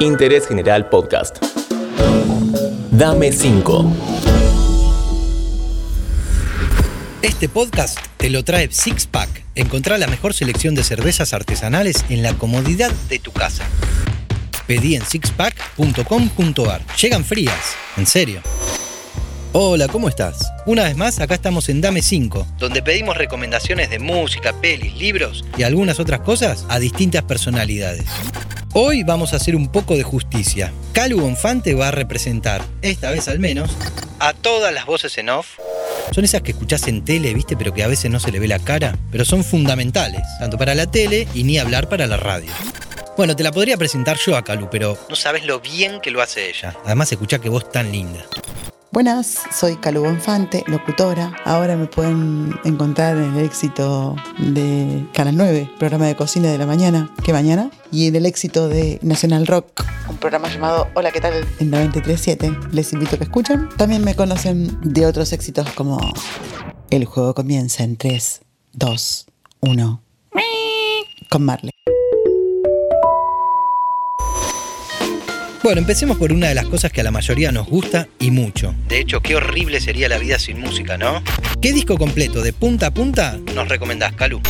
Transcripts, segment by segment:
Interés General Podcast. Dame 5. Este podcast te lo trae Six Pack. Encontrá la mejor selección de cervezas artesanales en la comodidad de tu casa. Pedí en sixpack.com.ar. Llegan frías, en serio. Hola, ¿cómo estás? Una vez más, acá estamos en Dame 5, donde pedimos recomendaciones de música, pelis, libros y algunas otras cosas a distintas personalidades. Hoy vamos a hacer un poco de justicia. Calu Bonfante va a representar, esta vez al menos, a todas las voces en off. Son esas que escuchás en tele, viste, pero que a veces no se le ve la cara, pero son fundamentales, tanto para la tele y ni hablar para la radio. Bueno, te la podría presentar yo a Calu, pero no sabes lo bien que lo hace ella. Además, escuchá que voz tan linda. Buenas, soy Calu Bonfante, locutora. Ahora me pueden encontrar en el éxito de Canal 9, programa de cocina de la mañana, ¿qué mañana? Y en el éxito de Nacional Rock, un programa llamado Hola, ¿qué tal? En 937. Les invito a que escuchen. También me conocen de otros éxitos como El juego comienza en 3, 2, 1. Con Marley. Bueno, empecemos por una de las cosas que a la mayoría nos gusta y mucho. De hecho, qué horrible sería la vida sin música, ¿no? ¿Qué disco completo de punta a punta nos recomendás, Calu?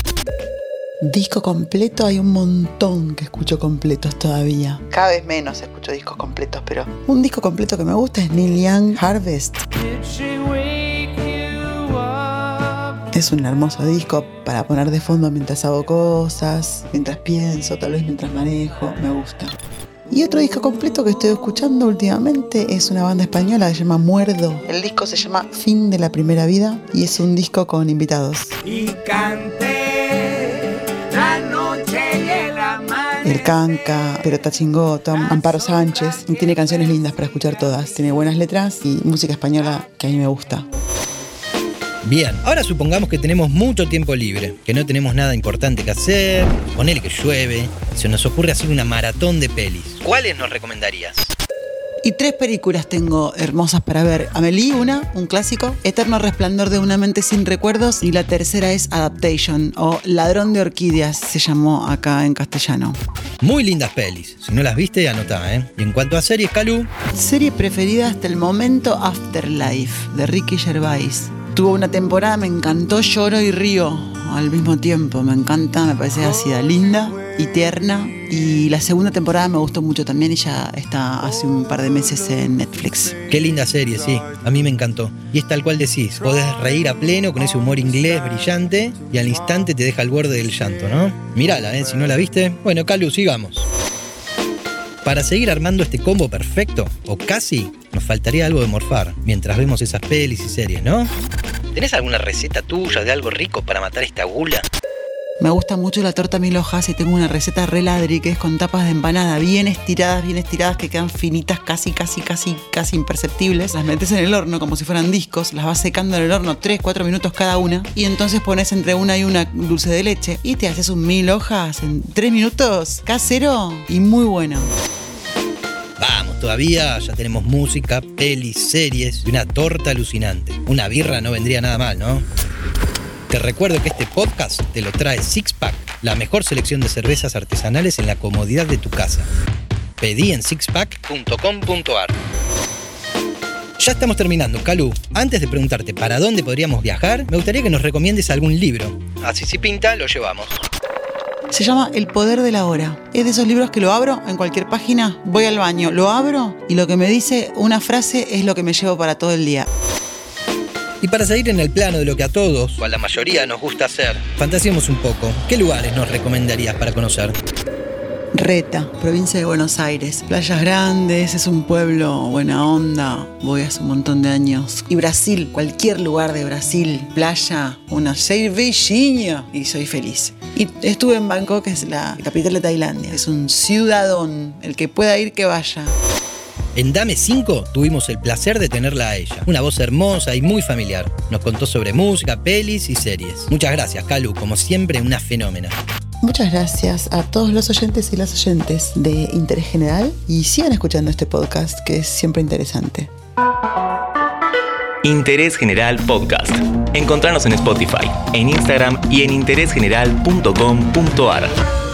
Disco completo, hay un montón que escucho completos todavía. Cada vez menos escucho discos completos, pero un disco completo que me gusta es Neil Young Harvest. Es un hermoso disco para poner de fondo mientras hago cosas, mientras pienso, tal vez mientras manejo, me gusta. Y otro disco completo que estoy escuchando últimamente es una banda española que se llama Muerdo. El disco se llama Fin de la Primera Vida y es un disco con invitados. Y canté la noche y el amanecer. El Canca, Perota Chingota, Amparo Sánchez. Y tiene canciones lindas para escuchar todas. Tiene buenas letras y música española que a mí me gusta. Bien, ahora supongamos que tenemos mucho tiempo libre, que no tenemos nada importante que hacer, ponele que llueve, se nos ocurre hacer una maratón de pelis. ¿Cuáles nos recomendarías? Y tres películas tengo hermosas para ver. Amelie, una, un clásico. Eterno resplandor de una mente sin recuerdos. Y la tercera es Adaptation o Ladrón de Orquídeas, se llamó acá en castellano. Muy lindas pelis. Si no las viste, anotá, ¿eh? Y en cuanto a series, Calu, Serie preferida hasta el momento, Afterlife, de Ricky Gervais. Tuvo una temporada, me encantó, lloro y río al mismo tiempo. Me encanta, me parece ácida, linda y tierna. Y la segunda temporada me gustó mucho también y ya está hace un par de meses en Netflix. qué linda serie, sí. A mí me encantó. Y es tal cual decís, podés reír a pleno con ese humor inglés brillante y al instante te deja al borde del llanto, ¿no? Mírala, ¿eh? Si no la viste. Bueno, Calu, sigamos. Para seguir armando este combo perfecto, o casi, nos faltaría algo de morfar mientras vemos esas pelis y series, ¿no? ¿Tenés alguna receta tuya de algo rico para matar esta gula? Me gusta mucho la torta mil hojas y tengo una receta reladri que es con tapas de empanada bien estiradas, bien estiradas, que quedan finitas, casi, casi, casi, casi imperceptibles. Las metes en el horno como si fueran discos, las vas secando en el horno 3, 4 minutos cada una y entonces pones entre una y una dulce de leche y te haces un mil hojas en 3 minutos, casero y muy bueno. Todavía ya tenemos música, pelis, series y una torta alucinante. Una birra no vendría nada mal, ¿no? Te recuerdo que este podcast te lo trae Six Pack, la mejor selección de cervezas artesanales en la comodidad de tu casa. Pedí en sixpack.com.ar. Ya estamos terminando, Calu. Antes de preguntarte para dónde podríamos viajar, me gustaría que nos recomiendes algún libro. Así si pinta, lo llevamos. Se llama El poder de la hora. Es de esos libros que lo abro en cualquier página, voy al baño, lo abro y lo que me dice una frase es lo que me llevo para todo el día. Y para seguir en el plano de lo que a todos, o a la mayoría, nos gusta hacer, fantaseemos un poco. ¿Qué lugares nos recomendarías para conocer? Reta, provincia de Buenos Aires. Playas grandes, es un pueblo buena onda. Voy hace un montón de años. Y Brasil, cualquier lugar de Brasil, playa, una cervejinha y soy feliz. Y estuve en Bangkok, que es la capital de Tailandia. Es un ciudadón. El que pueda ir, que vaya. En Dame 5 tuvimos el placer de tenerla a ella. Una voz hermosa y muy familiar. Nos contó sobre música, pelis y series. Muchas gracias, Calu. Como siempre, una fenómena. Muchas gracias a todos los oyentes y las oyentes de Interés General y sigan escuchando este podcast que es siempre interesante. Interés General Podcast. Encontrarnos en Spotify, en Instagram y en interésgeneral.com.ar.